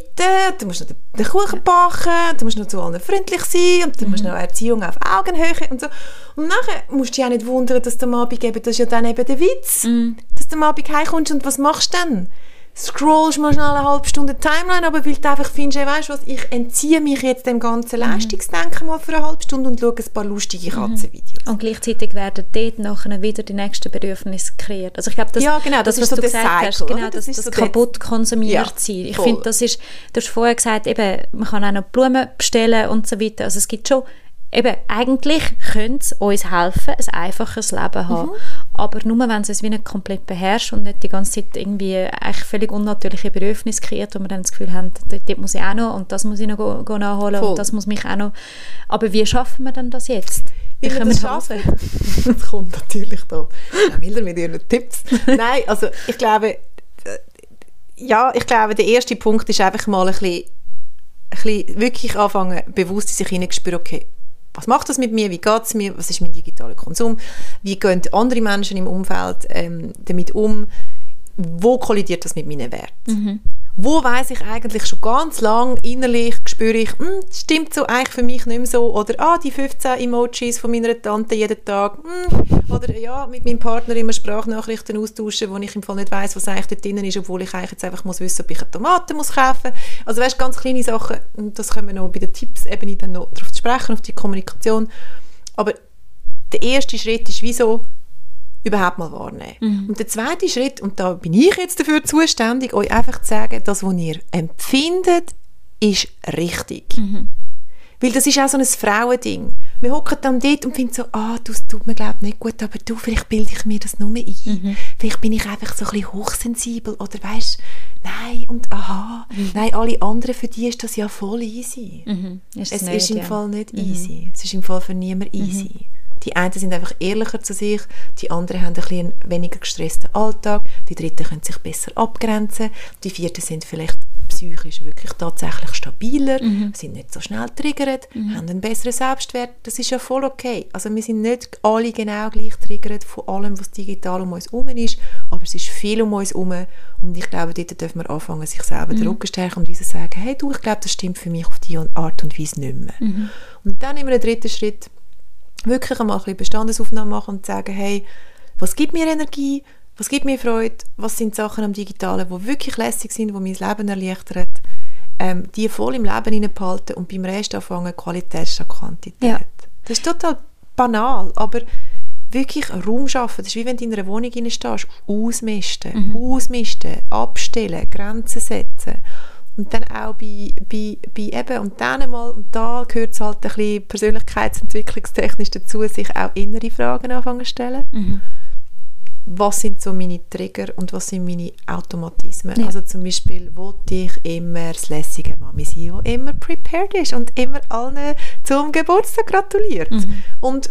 [SPEAKER 1] du musst noch den, Kuchen backen, du musst noch zu allen freundlich sein und du musst noch Erziehung auf Augenhöhe und so. Und nachher musst du dich auch nicht wundern, dass du am Abend eben, das ist ja dann eben der Witz, dass du am Abend heimkommst und was machst du dann? Scrollst mal schnell eine halbe Stunde Timeline, aber weil du einfach findest, hey, weißt du was, ich entziehe mich jetzt dem ganzen Leistungsdenken mal für eine halbe Stunde und schaue ein paar lustige Katzenvideos.
[SPEAKER 4] Und gleichzeitig werden dort nachher wieder die nächsten Bedürfnisse kreiert. Also ich glaube, das,
[SPEAKER 1] Ja, genau, das ist
[SPEAKER 4] was
[SPEAKER 1] so
[SPEAKER 4] du gesagt hast,
[SPEAKER 1] Cycle,
[SPEAKER 4] genau,
[SPEAKER 1] oder?
[SPEAKER 4] das,
[SPEAKER 1] Das ist
[SPEAKER 4] das,
[SPEAKER 1] so
[SPEAKER 4] kaputt konsumiert
[SPEAKER 1] Ja,
[SPEAKER 4] sein. Ich finde, das ist, du hast vorher gesagt, eben, man kann auch noch Blumen bestellen und so weiter. Also es gibt schon, eben, eigentlich könnte es uns helfen, ein einfaches Leben haben.
[SPEAKER 1] Mhm.
[SPEAKER 4] Aber nur, wenn es uns wie nicht komplett beherrscht und nicht die ganze Zeit irgendwie eigentlich völlig unnatürliche Bedürfnisse kreiert, wo wir dann das Gefühl haben, dort, dort muss ich auch noch und das muss ich noch go, go nachholen
[SPEAKER 1] Voll.
[SPEAKER 4] und das muss mich auch noch. Aber wie schaffen wir denn das jetzt?
[SPEAKER 1] Wie wir
[SPEAKER 4] können
[SPEAKER 1] das
[SPEAKER 4] wir
[SPEAKER 1] schaffen? Das kommt natürlich da. Herr Miller mit Ihren Tipps. Nein, also ich glaube, ja, ich glaube, der erste Punkt ist einfach mal ein bisschen, ein bisschen wirklich anfangen, bewusst in sich hineinzuspüren, okay, was macht das mit mir, wie geht es mir, was ist mein digitaler Konsum, wie gehen andere Menschen im Umfeld ähm, damit um, wo kollidiert das mit meinen Werten. Wo weiß ich eigentlich schon ganz lang innerlich, spüre ich, hm, stimmt so eigentlich für mich nicht mehr so. Oder, ah, die 15 Emojis von meiner Tante jeden Tag. Hm. Oder, ja, mit meinem Partner immer Sprachnachrichten austauschen, wo ich im Fall nicht weiß, was eigentlich dort drin ist, obwohl ich eigentlich jetzt einfach muss wissen, ob ich eine Tomate muss kaufen. Also, weißt, ganz kleine Sachen. Und das können wir noch bei den Tipps-Ebene dann noch darauf zu sprechen, auf die Kommunikation. Aber der erste Schritt ist wieso überhaupt mal wahrnehmen. Und der zweite Schritt, und da bin ich jetzt dafür zuständig, euch einfach zu sagen, das, was ihr empfindet, ist richtig. Weil das ist auch so ein Frauending. Wir hocken dann dort und finden so, ah, du, es tut mir glaube nicht gut, aber du, vielleicht bilde ich mir das nur ein. Vielleicht bin ich einfach so ein bisschen hochsensibel oder weißt, nein und aha, nein, alle anderen, für die ist das ja voll easy.
[SPEAKER 4] Ist
[SPEAKER 1] Es
[SPEAKER 4] nicht,
[SPEAKER 1] ist im
[SPEAKER 4] ja.
[SPEAKER 1] Fall nicht easy. Es ist im Fall für niemand easy. Die einen sind einfach ehrlicher zu sich, die anderen haben ein bisschen einen weniger gestressten Alltag, die dritten können sich besser abgrenzen, die vierten sind vielleicht psychisch wirklich tatsächlich stabiler, sind nicht so schnell triggert, haben einen besseren Selbstwert. Das ist ja voll okay. Also wir sind nicht alle genau gleich triggert von allem, was digital um uns herum ist, aber es ist viel um uns herum und ich glaube, dort dürfen wir anfangen, sich selber den Rücken stärken und sagen, hey du, ich glaube, das stimmt für mich auf diese Art und Weise nicht mehr. Und dann in einem dritten Schritt wirklich einmal ein bisschen Bestandesaufnahme machen und sagen, hey, was gibt mir Energie, was gibt mir Freude, was sind Sachen am Digitalen, die wirklich lässig sind, die mein Leben erleichtern, ähm, die voll im Leben behalten und beim Rest anfangen, Qualität statt Quantität.
[SPEAKER 4] Ja.
[SPEAKER 1] Das ist total banal, aber wirklich Raum schaffen. Das ist wie wenn du in einer Wohnung stehst. Ausmisten, ausmisten, abstellen, Grenzen setzen. Und dann auch bei, bei, bei eben, und dann mal, und da gehört es halt ein bisschen persönlichkeitsentwicklungstechnisch dazu, sich auch innere Fragen anfangen zu stellen. Was sind so meine Trigger und was sind meine Automatismen?
[SPEAKER 4] Ja.
[SPEAKER 1] Also zum Beispiel, wollte ich immer das lässige Mami sein, die immer prepared ist und immer allen zum Geburtstag gratuliert. Und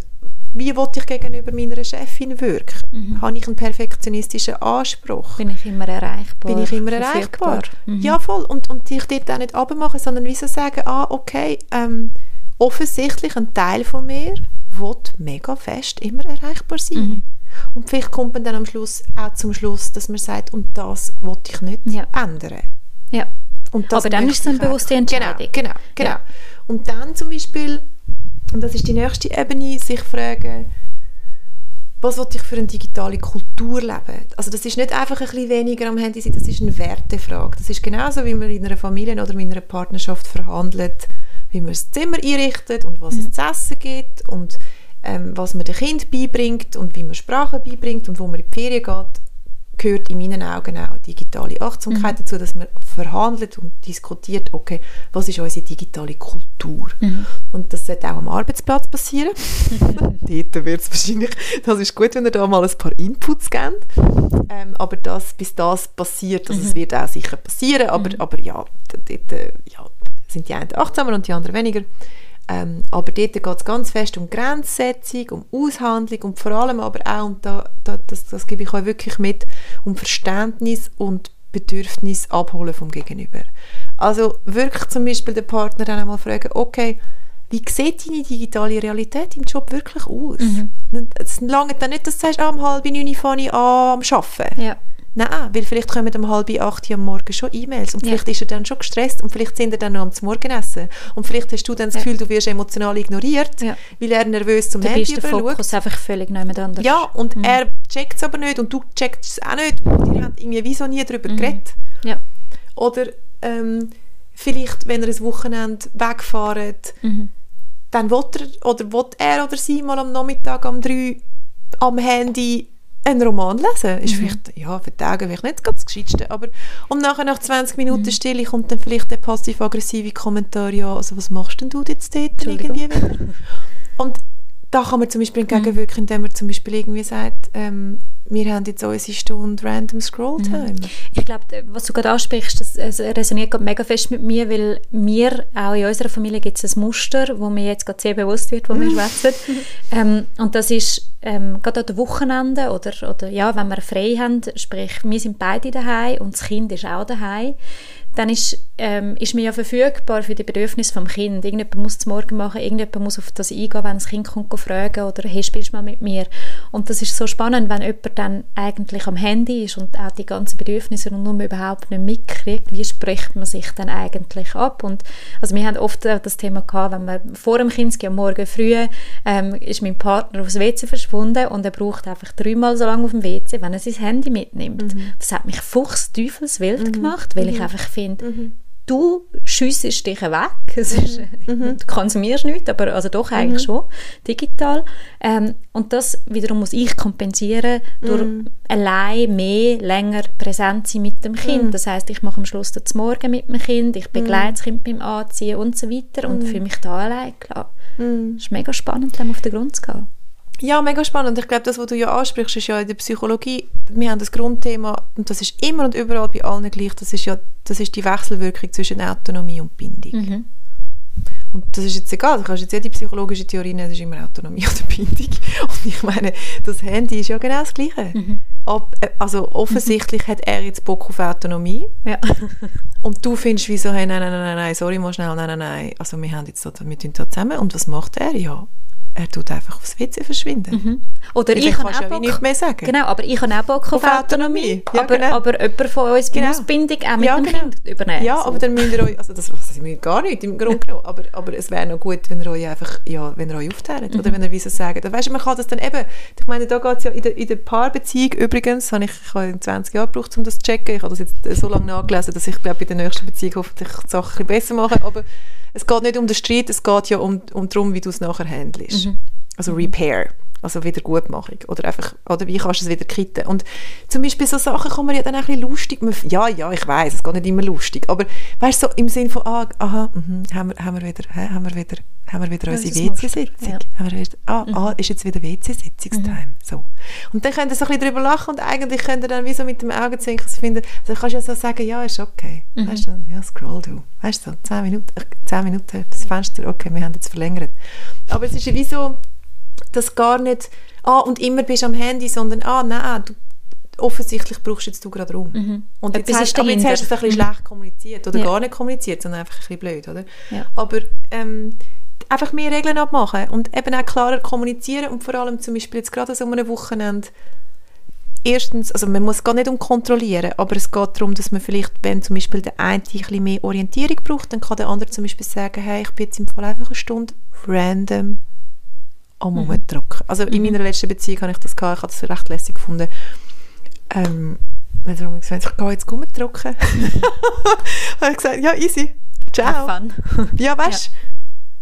[SPEAKER 1] wie wollte ich gegenüber meiner Chefin wirken? Habe ich einen perfektionistischen Anspruch?
[SPEAKER 4] Bin ich immer erreichbar?
[SPEAKER 1] bin ich immer erreichbar.
[SPEAKER 4] Mhm.
[SPEAKER 1] Ja, voll. Und, und dich dort auch nicht abmachen, sondern wieso sagen, ah, okay, ähm, offensichtlich ein Teil von mir will mega fest immer erreichbar sein.
[SPEAKER 4] Mhm.
[SPEAKER 1] Und vielleicht kommt man dann am Schluss auch zum Schluss, dass man sagt, und das will ich nicht
[SPEAKER 4] Ja.
[SPEAKER 1] ändern.
[SPEAKER 4] Ja. Aber dann ist es eine bewusste Entscheidung.
[SPEAKER 1] Genau, genau, genau.
[SPEAKER 4] Ja.
[SPEAKER 1] Und dann zum Beispiel, und das ist die nächste Ebene, sich fragen, was will ich für eine digitale Kultur leben? Also das ist nicht einfach ein bisschen weniger am Handy sein, das ist eine Wertefrage. Das ist genauso, wie man in einer Familie oder in einer Partnerschaft verhandelt, wie man das Zimmer einrichtet und was es zu essen gibt und ähm, was man dem Kind beibringt und wie man Sprachen beibringt und wo man in die Ferien geht, gehört in meinen Augen auch digitale Achtsamkeit dazu, dass man verhandelt und diskutiert, okay, was ist unsere digitale Kultur? Und das sollte auch am Arbeitsplatz passieren. Dort wird es wahrscheinlich, das ist gut, wenn ihr da mal ein paar Inputs gebt. Ähm, aber das, bis das passiert, also es wird auch sicher passieren, aber, aber ja, dort, äh, ja, sind die einen achtsamer und die anderen weniger. Ähm, aber dort geht es ganz fest um Grenzsetzung, um Aushandlung und vor allem aber auch, und da, da, das, das gebe ich euch wirklich mit, um Verständnis und Bedürfnis abholen vom Gegenüber. Also wirklich zum Beispiel den Partner dann einmal fragen, okay, wie sieht deine digitale Realität im Job wirklich aus? Mhm. Es lange dann nicht, dass du sagst, ah, um halb neun fange ich an am Arbeiten.
[SPEAKER 4] Ja.
[SPEAKER 1] Nein, weil vielleicht kommen um halb acht am Morgen schon E-Mails und ja. vielleicht ist er dann schon gestresst und vielleicht sind er dann noch am Morgenessen und vielleicht hast du dann das Gefühl, du wirst emotional ignoriert, ja. weil er nervös zum Handy
[SPEAKER 4] bist der Fokus einfach völlig nicht anders.
[SPEAKER 1] Ja, und mhm. er checkt es aber nicht und du checkst es auch nicht ihr habt irgendwie wie so nie darüber mhm. geredet.
[SPEAKER 4] Ja.
[SPEAKER 1] Oder ähm, vielleicht, wenn er ein Wochenende wegfahrt, mhm. dann will er oder will er oder sie mal am Nachmittag um drei am Handy einen Roman lesen. Ist mhm. vielleicht, ja, für Tage vielleicht nicht das Gescheitste, aber und nachher nach 20 Minuten mhm. Stille kommt dann vielleicht der passiv-aggressive Kommentar, ja, also was machst denn du jetzt dort irgendwie wieder? Und da kann man zum Beispiel entgegenwirken, indem man zum Beispiel irgendwie sagt, ähm, wir haben jetzt unsere Stunde Random Scroll mhm. Time.
[SPEAKER 4] Ich glaube, was du gerade ansprichst, das resoniert gerade mega fest mit mir, weil mir, auch in unserer Familie gibt es ein Muster, wo mir jetzt gerade sehr bewusst wird, wo wir schwätzen. ähm, und das ist ähm, gerade an den Wochenenden oder, oder ja, wenn wir frei haben, sprich, wir sind beide daheim und das Kind ist auch daheim, dann ist, ähm, ist man ja verfügbar für die Bedürfnisse vom Kind. Irgendjemand muss es morgen machen, irgendjemand muss auf das eingehen, wenn das Kind kommt fragen oder «Hey, spielst du mal mit mir?» Und das ist so spannend, wenn jemand dann eigentlich am Handy ist und auch die ganzen Bedürfnisse und nur überhaupt nicht mitkriegt, wie spricht man sich dann eigentlich ab? Und also wir haben oft das Thema gehabt, wenn wir vor dem Kind gehen, morgen früh, ähm, ist mein Partner aufs WC verschwunden und er braucht einfach dreimal so lange auf dem WC, wenn er sein Handy mitnimmt. Mhm. Das hat mich fuchsteufelswild mhm. gemacht, weil mhm. ich einfach finde, finde, mhm. du schiessest dich weg, es ist, mhm. mhm. du konsumierst nichts, aber also doch eigentlich mhm. schon, digital. Ähm, und das wiederum muss ich kompensieren durch mhm. allein mehr, länger präsent sein mit dem Kind. Das heißt, ich mache am Schluss das Morgen mit dem Kind, ich begleite das Kind beim Anziehen und so weiter und fühle mich da allein klar. Es ist mega spannend, dem auf den Grund zu gehen.
[SPEAKER 1] Ja, mega spannend. Ich glaube, das, was du ja ansprichst, ist ja in der Psychologie, wir haben das Grundthema, und das ist immer und überall bei allen gleich, das ist ja das ist die Wechselwirkung zwischen Autonomie und Bindung. Mhm. Und das ist jetzt egal, du kannst jetzt jede psychologische Theorie nehmen, das ist immer Autonomie oder Bindung. Und ich meine, das Handy ist ja genau das Gleiche. Mhm. Ab, äh, also offensichtlich mhm. hat er jetzt Bock auf Autonomie.
[SPEAKER 4] Ja.
[SPEAKER 1] und du findest wie so, hey, nein, nein, nein, nein, sorry, mal schnell, nein, nein, nein. Also wir haben jetzt da, wir tun da zusammen. Und was macht er? Ja, er tut einfach aufs WC verschwinden.
[SPEAKER 4] Mhm. Oder ich kann auch Bock,
[SPEAKER 1] nicht mehr sagen.
[SPEAKER 4] Genau, aber ich habe auch Bock auf, auf Autonomie. Ja, aber, genau. aber jemand von uns genau. muss Bindung auch mit ja, dem genau. Kind übernehmen.
[SPEAKER 1] Ja, so. aber dann müsst ihr euch, also das, das müsst gar nicht im Grunde genommen, aber, aber es wäre noch gut, wenn ihr euch einfach, ja, wenn ihr euch aufteilt mhm. oder wenn ihr wie so sagt, weißt, man kann das dann eben, ich meine, da geht es ja in der, in der Paarbeziehung übrigens, habe ich, ich habe 20 Jahre gebraucht, um das zu checken, ich habe das jetzt so lange nachgelesen, dass ich glaube, bei der nächsten Beziehung hoffentlich die Sachen ein besser mache, aber es geht nicht um den Streit, es geht ja um, um darum, wie du es nachher handelst. Mhm. Also Repair, also Wiedergutmachung. Oder einfach, oder wie kannst du es wieder kitten? Und zum Beispiel so Sachen kann man ja dann auch ein bisschen lustig, ja, ja, ich weiß, es geht nicht immer lustig, aber weißt du, so im Sinn von, ah, aha, mh, haben, wir, haben wir wieder, haben wir wieder, haben wir wieder unsere WC-Sitzung? Ja. ah, mhm. ah, ist jetzt wieder WC-Sitzungstime? Mhm. So. Und dann könnt ihr so ein bisschen drüber lachen und eigentlich könnt ihr dann wie so mit dem Augenzwinkern finden, also kannst du ja so sagen, ja, ist okay. Mhm. Weißt du, ja, scroll du. Weißt du, so, 10 Minuten, 10 Minuten, das Fenster, okay, wir haben jetzt verlängert. Aber es ist ja wie so, dass gar nicht, ah, und immer bist am Handy, sondern, ah, nein, du, offensichtlich brauchst jetzt du gerade Raum. Mhm. Und jetzt hast, aber jetzt hast du es ein bisschen mhm. schlecht kommuniziert oder ja. gar nicht kommuniziert, sondern einfach ein bisschen blöd, oder?
[SPEAKER 4] Ja.
[SPEAKER 1] Aber ähm, einfach mehr Regeln abmachen und eben auch klarer kommunizieren und vor allem zum Beispiel jetzt gerade so einem Wochenende erstens, also man muss gar nicht um kontrollieren, aber es geht darum, dass man vielleicht, wenn zum Beispiel der eine ein bisschen mehr Orientierung braucht, dann kann der andere zum Beispiel sagen, hey, ich bin jetzt im Fall einfach eine Stunde random am mhm. Umdrücken. Also in mhm. meiner letzten Beziehung habe ich das gehabt, ich habe das recht lässig gefunden. Ähm, wenn er gesagt ich gehe jetzt umdrücken. habe ich gesagt, ja, easy, ciao. ja, weißt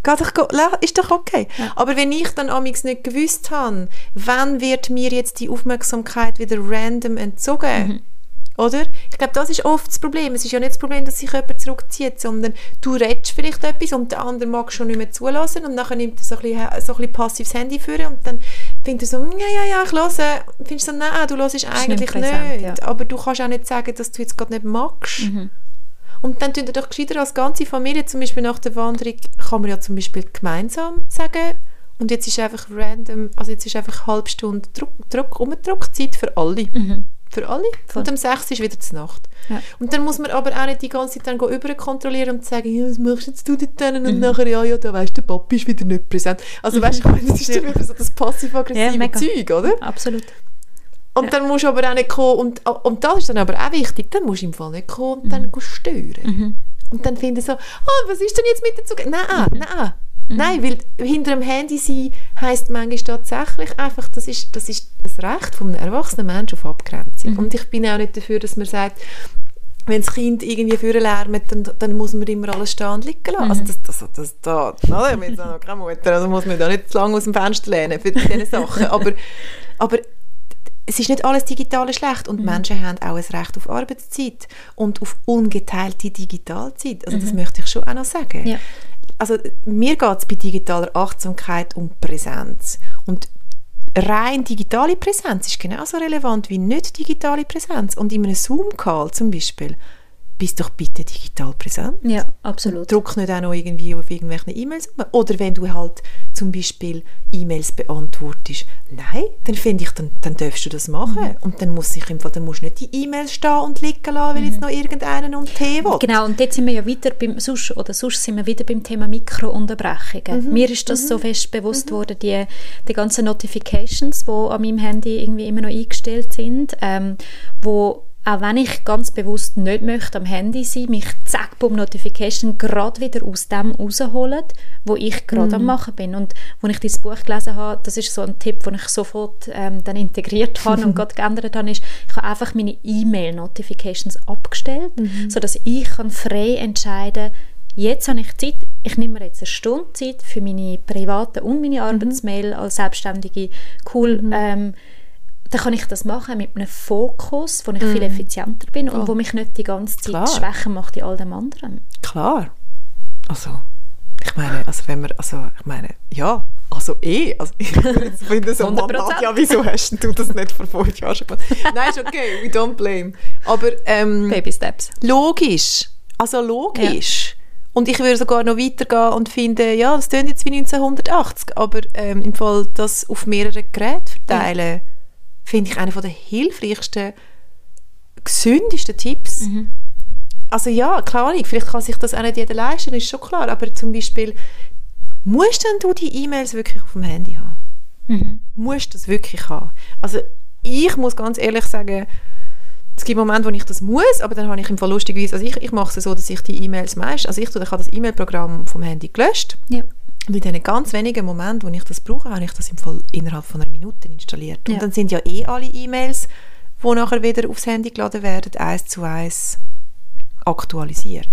[SPEAKER 1] du, ja. ist doch okay. Ja. Aber wenn ich dann amigs nicht gewusst habe, wann wird mir jetzt die Aufmerksamkeit wieder random entzogen, mhm. Oder? Ich glaube, das ist oft das Problem. Es ist ja nicht das Problem, dass sich jemand zurückzieht, sondern du redest vielleicht etwas und der andere mag schon nicht mehr zulassen und dann nimmt er so ein bisschen, so ein bisschen passives Handy führen und dann findet er so, ja, ja, ja, ich höre. Findest du so, nein, du hörst eigentlich nicht. Präsent, ja. Aber du kannst auch nicht sagen, dass du jetzt gerade nicht magst. Mhm. Und dann tun doch gescheiter als ganze Familie, zum Beispiel nach der Wanderung, kann man ja zum Beispiel gemeinsam sagen, und jetzt ist einfach random, also jetzt ist einfach eine halbe Stunde Druck, Druck, Umdruckzeit für alle.
[SPEAKER 4] Mhm.
[SPEAKER 1] Für alle.
[SPEAKER 4] Voll.
[SPEAKER 1] Und um 6 ist wieder die Nacht.
[SPEAKER 4] Ja.
[SPEAKER 1] Und dann muss man aber auch nicht die ganze Zeit dann überkontrollieren und sagen, ja, was machst jetzt du denn?
[SPEAKER 4] Mhm.
[SPEAKER 1] Und nachher, ja, ja, da weißt du, der Papi ist wieder nicht präsent. Also weißt du, das ist dann wieder so das passiv-aggressive
[SPEAKER 4] Ja.
[SPEAKER 1] Zeug, oder?
[SPEAKER 4] Absolut.
[SPEAKER 1] Und
[SPEAKER 4] Ja.
[SPEAKER 1] dann musst du aber auch nicht kommen, und, und das ist dann aber auch wichtig, dann musst du im Fall nicht kommen und dann go stören.
[SPEAKER 4] Mhm.
[SPEAKER 1] Und dann finden so, ah, was ist denn jetzt mit dazu? Nein,
[SPEAKER 4] Mhm.
[SPEAKER 1] nein. Nein, weil hinter dem Handy sein heisst manchmal tatsächlich einfach, das ist, das ist das Recht von einem erwachsenen Menschen auf Abgrenzung.
[SPEAKER 4] Mhm.
[SPEAKER 1] Und ich bin auch nicht dafür, dass man sagt, wenn das Kind irgendwie vorlärmt, dann, dann muss man immer alles stehen und liegen lassen.
[SPEAKER 4] Mhm.
[SPEAKER 1] Also das, das, das, da, ich bin jetzt noch keine Mutter, also muss man da nicht zu lange aus dem Fenster lehnen für diese Sachen. Aber, aber es ist nicht alles Digitale schlecht
[SPEAKER 4] Mhm.
[SPEAKER 1] und Menschen haben auch ein Recht auf Arbeitszeit und auf ungeteilte Digitalzeit. Also das möchte ich schon auch noch sagen.
[SPEAKER 4] Mhm. Ja.
[SPEAKER 1] Also mir geht es bei digitaler Achtsamkeit um Präsenz und rein digitale Präsenz ist genauso relevant wie nicht digitale Präsenz. Und in einem Zoom-Call zum Beispiel, bist doch bitte digital präsent.
[SPEAKER 4] Ja, absolut.
[SPEAKER 1] Druck nicht auch noch irgendwie auf irgendwelche E-Mails. Oder wenn du halt zum Beispiel E-Mails beantwortest, nein, dann finde ich, dann, dann darfst du das machen.
[SPEAKER 4] Mhm.
[SPEAKER 1] Und dann muss ich im Fall, dann musst du nicht die E-Mails stehen und liegen lassen, weil jetzt noch irgendeinen um Tee will.
[SPEAKER 4] Genau, und jetzt sind wir ja wieder beim, sonst, oder sonst sind wir wieder beim Thema Mikrounterbrechungen.
[SPEAKER 1] Mhm.
[SPEAKER 4] Mir ist das so fest bewusst worden, die, die ganzen Notifications, die an meinem Handy irgendwie immer noch eingestellt sind, ähm, wo auch wenn ich ganz bewusst nicht möchte am Handy sein, mich zack, bumm, Notification gerade wieder aus dem rausholen, wo ich gerade
[SPEAKER 1] Mhm.
[SPEAKER 4] am machen bin. Und als ich dieses Buch gelesen habe, das ist so ein Tipp, den ich sofort ähm, dann integriert habe und gerade geändert habe, ist, ich habe einfach meine E-Mail-Notifications abgestellt,
[SPEAKER 1] Mhm.
[SPEAKER 4] sodass ich kann frei entscheiden jetzt habe ich Zeit, ich nehme mir jetzt eine Stunde Zeit für meine privaten und
[SPEAKER 1] Mhm.
[SPEAKER 4] meine Arbeitsmail als Selbstständige. Cool, ähm, dann kann ich das machen mit einem Fokus, wo ich viel effizienter bin und wo mich nicht die ganze Zeit.
[SPEAKER 1] Klar.
[SPEAKER 4] schwächer macht in all dem anderen.
[SPEAKER 1] Klar. Also, ich meine, also wenn wir, also ich meine, ja, also eh, also ich finden so, Mann,
[SPEAKER 4] 100%.
[SPEAKER 1] Nadja, wieso hast du das nicht vor fünf Jahren schon gemacht? Nein, ist okay, we don't blame. Aber ähm,
[SPEAKER 4] Baby Steps.
[SPEAKER 1] logisch, also logisch. Und ich würde sogar noch weitergehen und finde, ja, das klingt jetzt wie 1980, aber ähm, im Fall das auf mehrere Geräte verteilen, finde ich einer der hilfreichsten, gesündesten Tipps.
[SPEAKER 4] Mhm.
[SPEAKER 1] Also ja, Ahnung, vielleicht kann sich das auch nicht jeder leisten, ist schon klar, aber zum Beispiel, musst denn du die E-Mails wirklich auf dem Handy haben?
[SPEAKER 4] Mhm.
[SPEAKER 1] Musst du das wirklich haben? Also ich muss ganz ehrlich sagen, es gibt Momente, wo ich das muss, aber dann habe ich im Fall lustigerweise, also ich, ich mache es so, dass ich die E-Mails meist, also ich, ich habe das E-Mail-Programm vom Handy gelöscht
[SPEAKER 4] Ja.
[SPEAKER 1] Und in diesen ganz wenigen Momenten, wo ich das brauche, habe ich das im Fall innerhalb von einer Minute installiert.
[SPEAKER 4] Ja.
[SPEAKER 1] Und dann sind ja eh alle E-Mails, die nachher wieder aufs Handy geladen werden, eins zu eins aktualisiert.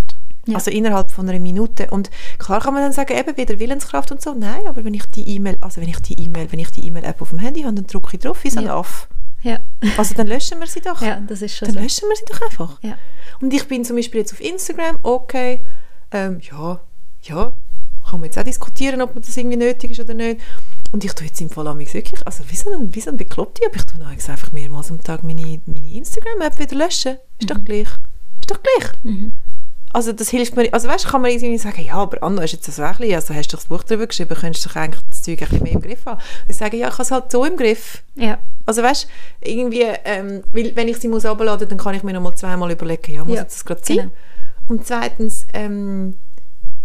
[SPEAKER 4] Ja.
[SPEAKER 1] Also innerhalb von einer Minute. Und klar kann man dann sagen, eben wieder Willenskraft und so. Nein, aber wenn ich die E-Mail, also wenn ich die E-Mail, wenn ich die E-Mail-App auf dem Handy habe, dann drücke ich drauf ein
[SPEAKER 4] Ja.
[SPEAKER 1] Affe.
[SPEAKER 4] Ja.
[SPEAKER 1] Also dann löschen wir sie doch.
[SPEAKER 4] ja, das ist schon
[SPEAKER 1] Dann
[SPEAKER 4] so.
[SPEAKER 1] löschen wir sie doch einfach.
[SPEAKER 4] Ja.
[SPEAKER 1] Und ich bin zum Beispiel jetzt auf Instagram, okay, ähm, ja, ja, kann man jetzt auch diskutieren, ob das irgendwie nötig ist oder nicht. Und ich tue jetzt im Fall wirklich, also wie so ein, wie so ein Bekloppte, aber ich tue einfach mehrmals am Tag meine, meine Instagram-App wieder löschen. Ist doch gleich. Ist doch gleich.
[SPEAKER 4] Mhm.
[SPEAKER 1] Also das hilft mir, also weißt, kann man irgendwie sagen, ja, aber Anna, ist jetzt das wirklich, also hast du doch das Buch darüber geschrieben, könntest du doch eigentlich das Zeug ein bisschen mehr im Griff haben. Ich sage, ja, ich habe es halt so im Griff.
[SPEAKER 4] Ja.
[SPEAKER 1] Also weißt irgendwie, ähm, weil wenn ich sie muss abladen, dann kann ich mir noch mal zweimal überlegen, ja, muss
[SPEAKER 4] Ja,
[SPEAKER 1] jetzt das gerade sein?
[SPEAKER 4] genau.
[SPEAKER 1] Und zweitens, ähm,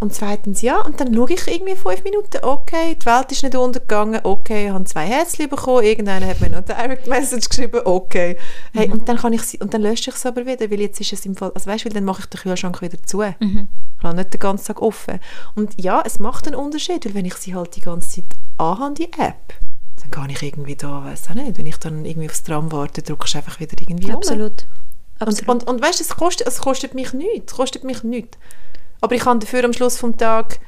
[SPEAKER 1] und zweitens, ja, und dann schaue ich irgendwie fünf Minuten, okay, die Welt ist nicht untergegangen, okay, ich habe zwei Herzchen bekommen, irgendeiner hat mir noch eine Direct Message geschrieben, okay. Hey, und dann kann ich sie, und dann lösche ich es aber wieder, weil jetzt ist es im Fall, also weißt du, dann mache ich den Kühlschrank wieder zu.
[SPEAKER 4] Mhm.
[SPEAKER 1] Ich lasse nicht den ganzen Tag offen. Und ja, es macht einen Unterschied, weil wenn ich sie halt die ganze Zeit anhabe, die App, dann kann ich irgendwie da, weiß auch nicht, wenn ich dann irgendwie aufs Tram warte, drückst du einfach wieder irgendwie um.
[SPEAKER 4] Absolut.
[SPEAKER 1] Und,
[SPEAKER 4] Absolut.
[SPEAKER 1] und, und weißt du, es kostet, es kostet mich nichts. Es kostet mich nichts. Aber ich habe dafür am Schluss vom Tag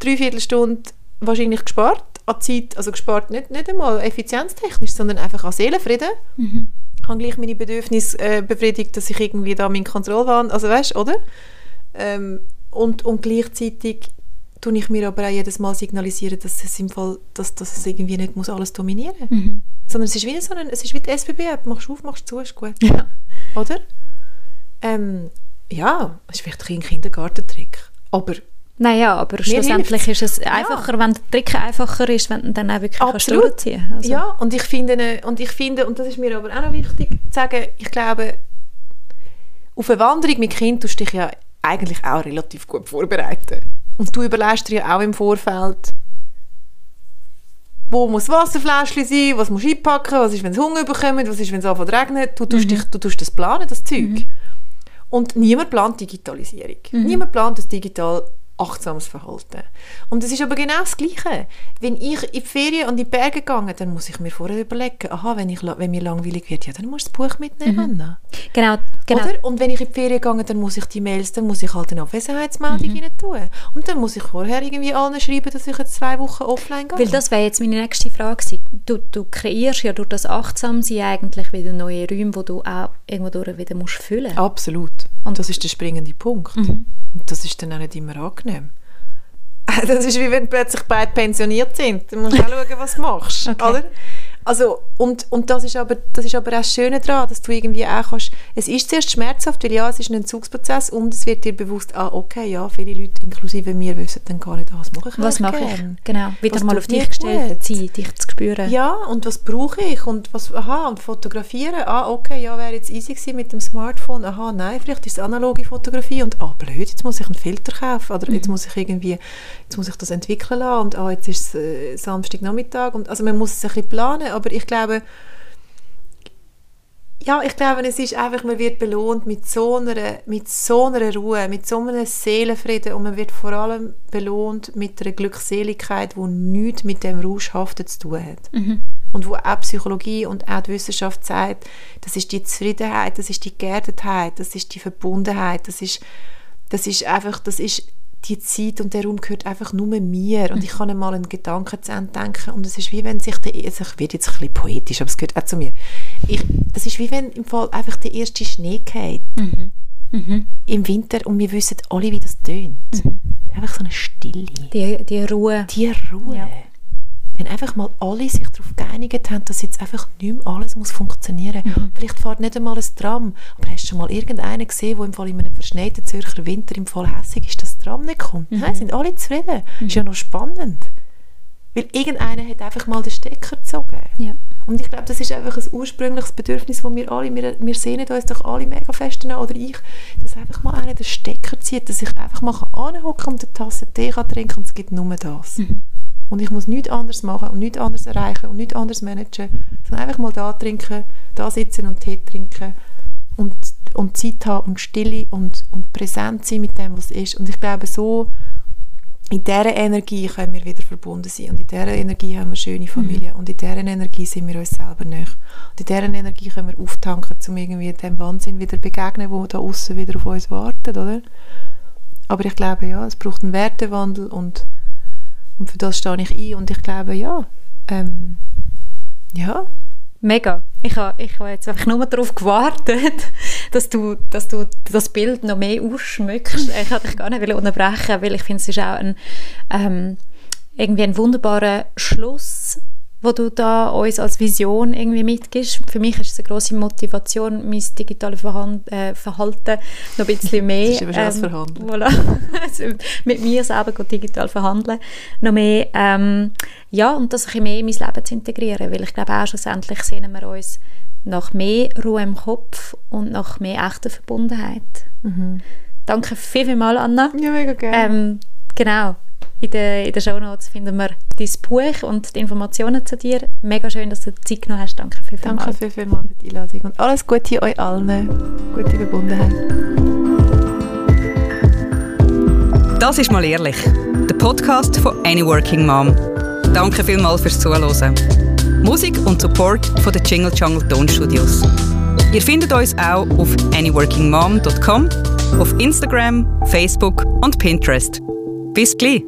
[SPEAKER 1] drei Viertelstunden wahrscheinlich gespart. An Zeit, also gespart nicht, nicht einmal effizienztechnisch, sondern einfach an Seelenfrieden.
[SPEAKER 4] Mhm.
[SPEAKER 1] Ich habe gleich meine Bedürfnisse äh, befriedigt, dass ich irgendwie da meinen Kontrollwahn, also weißt oder? Ähm, und, und gleichzeitig tue ich mir aber auch jedes Mal signalisieren, dass es im Fall, dass, dass es irgendwie nicht muss alles dominieren muss.
[SPEAKER 4] Mhm.
[SPEAKER 1] Sondern es ist wie, so ein, es ist wie die SBB-App. Machst du auf, machst du zu, ist gut.
[SPEAKER 4] Ja.
[SPEAKER 1] Oder? Ähm, ja, es ist vielleicht ein Kindergartentrick, aber
[SPEAKER 4] Naja, aber schlussendlich ist es einfacher, wenn der Trick einfacher ist, wenn du dann auch wirklich kannst
[SPEAKER 1] Absolut.
[SPEAKER 4] durchziehen kannst. Also,
[SPEAKER 1] Ja, und ich finde, und ich finde, und das ist mir aber auch noch wichtig zu sagen, ich glaube, auf eine Wanderung mit Kind tust du dich ja eigentlich auch relativ gut vorbereiten. Und du überlegst dir ja auch im Vorfeld, wo muss Wasserfläschchen sein, was musst du einpacken, was ist, wenn es Hunger bekommt, was ist, wenn es anfängt zu regnen. Du tust, dich, du tust das planen, das Zeug. Und niemand plant Digitalisierung. Niemand plant das digital achtsames Verhalten. Und es ist aber genau das Gleiche. Wenn ich in die Ferien und in die Berge gehe, dann muss ich mir vorher überlegen, aha, wenn, ich, wenn mir langweilig wird, ja, dann musst du das Buch mitnehmen. Anna.
[SPEAKER 4] genau, genau.
[SPEAKER 1] Oder? Und wenn ich in die Ferien gehe, dann muss ich die Mails, dann muss ich halt eine Abwesenheitsmeldung rein tun. Und dann muss ich vorher irgendwie allen schreiben, dass ich jetzt zwei Wochen offline gehe.
[SPEAKER 4] Weil das wäre jetzt meine nächste Frage gewesen. Du, du kreierst ja durch das Achtsamsein eigentlich wieder neue Räume, wo du auch irgendwo durch wieder musst füllen
[SPEAKER 1] Absolut. Und das ist der springende Punkt.
[SPEAKER 4] Mhm.
[SPEAKER 1] Und das ist dann auch nicht immer angenehm. Das ist wie wenn plötzlich beide pensioniert sind. Dann musst du auch schauen, was du machst.
[SPEAKER 4] Okay.
[SPEAKER 1] Oder? Also, und, und das, ist aber, das ist aber auch das Schöne daran, dass du irgendwie auch kannst, es ist zuerst schmerzhaft, weil ja, es ist ein Entzugsprozess und es wird dir bewusst, ah, okay, ja, viele Leute, inklusive mir, wissen dann gar nicht, was mache ich
[SPEAKER 4] Was mache ich? Genau. Wieder
[SPEAKER 1] Was
[SPEAKER 4] mal auf dich gestellt sein, dich zu spüren.
[SPEAKER 1] Ja, und was brauche ich? Und was, aha, und fotografieren. Ah, okay, ja, wäre jetzt easy gewesen mit dem Smartphone. Aha, nein, vielleicht ist es analoge Fotografie. Und ah, blöd, jetzt muss ich einen Filter kaufen. Oder jetzt muss ich irgendwie, jetzt muss ich das entwickeln lassen. Und ah, jetzt ist es äh, Samstagnachmittag. Und, also man muss es ein bisschen planen. Aber ich glaube, ja, ich glaube, es ist einfach, man wird belohnt mit so einer, mit so einer Ruhe, mit so einem Seelenfrieden und man wird vor allem belohnt mit einer Glückseligkeit, die nichts mit dem Rauschhaften zu tun hat. Und wo auch Psychologie und auch die Wissenschaft sagt, das ist die Zufriedenheit, das ist die Geerdetheit, das ist die Verbundenheit, das ist, das ist einfach, das ist die Zeit und der Raum gehört einfach nur mir und ich kann einmal einen Gedanken zu Ende denken und es ist wie wenn sich der, also ich werde jetzt ein bisschen poetisch, aber es gehört auch zu mir. Ich, das ist wie wenn im Fall einfach der erste Schnee geht im Winter und wir wissen alle, wie das tönt. Einfach so eine Stille.
[SPEAKER 4] Die, die Ruhe.
[SPEAKER 1] Die Ruhe.
[SPEAKER 4] Ja.
[SPEAKER 1] Wenn einfach mal alle sich darauf geeinigt haben, dass jetzt einfach nicht mehr alles muss funktionieren muss. Vielleicht fährt nicht einmal ein Tram, aber hast du schon mal irgendeinen gesehen, der im Fall in einem verschneiten Zürcher Winter im Fall hässig ist, dass das Tram nicht kommt? Nein, sind alle zufrieden. Ist ja noch spannend. Weil irgendeiner hat einfach mal den Stecker gezogen.
[SPEAKER 4] Ja.
[SPEAKER 1] Und ich glaube, das ist einfach ein ursprüngliches Bedürfnis, das wir alle, wir, wir sehnen uns doch alle mega fest danach, oder ich, dass einfach mal einer den Stecker zieht, dass ich einfach mal anhocken und eine Tasse Tee kann trinken und es gibt nur das. Und ich muss nichts anderes machen und nichts anderes erreichen und nichts anderes managen, sondern einfach mal da trinken, da sitzen und Tee trinken und, und Zeit haben und Stille und, und präsent sein mit dem, was ist. Und ich glaube, so in dieser Energie können wir wieder verbunden sein. Und in dieser Energie haben wir schöne Familie. Und in dieser Energie sind wir uns selber näher. Und in dieser Energie können wir auftanken, um irgendwie dem Wahnsinn wieder begegnen, wo da außen wieder auf uns wartet, oder? Aber ich glaube, ja, es braucht einen Wertewandel und, und für das stehe ich ein. Und ich glaube, ja, ähm, ja,
[SPEAKER 4] Mega. Ich habe ich ha jetzt einfach nur darauf gewartet, dass du, dass du das Bild noch mehr ausschmückst. Ich wollte dich gar nicht unterbrechen, weil ich finde, es ist auch ein, ähm, irgendwie ein wunderbarer Schluss, wo du da uns als Vision irgendwie mitgibst. Für mich ist es eine grosse Motivation, mein digitales äh, Verhalten noch ein bisschen mehr...
[SPEAKER 1] Das ist das Verhandeln.
[SPEAKER 4] Voilà. Also mit mir selber digital verhandeln. Noch mehr, ähm, ja, und das ein bisschen mehr in mein Leben zu integrieren, weil ich glaube auch schlussendlich sehnen wir uns nach mehr Ruhe im Kopf und nach mehr echter Verbundenheit. Danke viel, viel mal, Anna.
[SPEAKER 1] ja mega gerne.
[SPEAKER 4] Ähm, genau. In den, in den Shownotes finden wir dein Buch und die Informationen zu dir. Mega schön, dass du Zeit genommen hast. Danke viel,
[SPEAKER 1] Danke viel, viel mal für die Einladung und alles Gute euch allen. Gute Verbundenheit.
[SPEAKER 3] Das ist mal ehrlich. Der Podcast von Any Working Mom. Danke vielmals fürs Zuhören. Musik und Support von den Jingle Jungle Tonstudios. Ihr findet uns auch auf anyworkingmom.com, auf Instagram, Facebook und Pinterest. Bis gleich!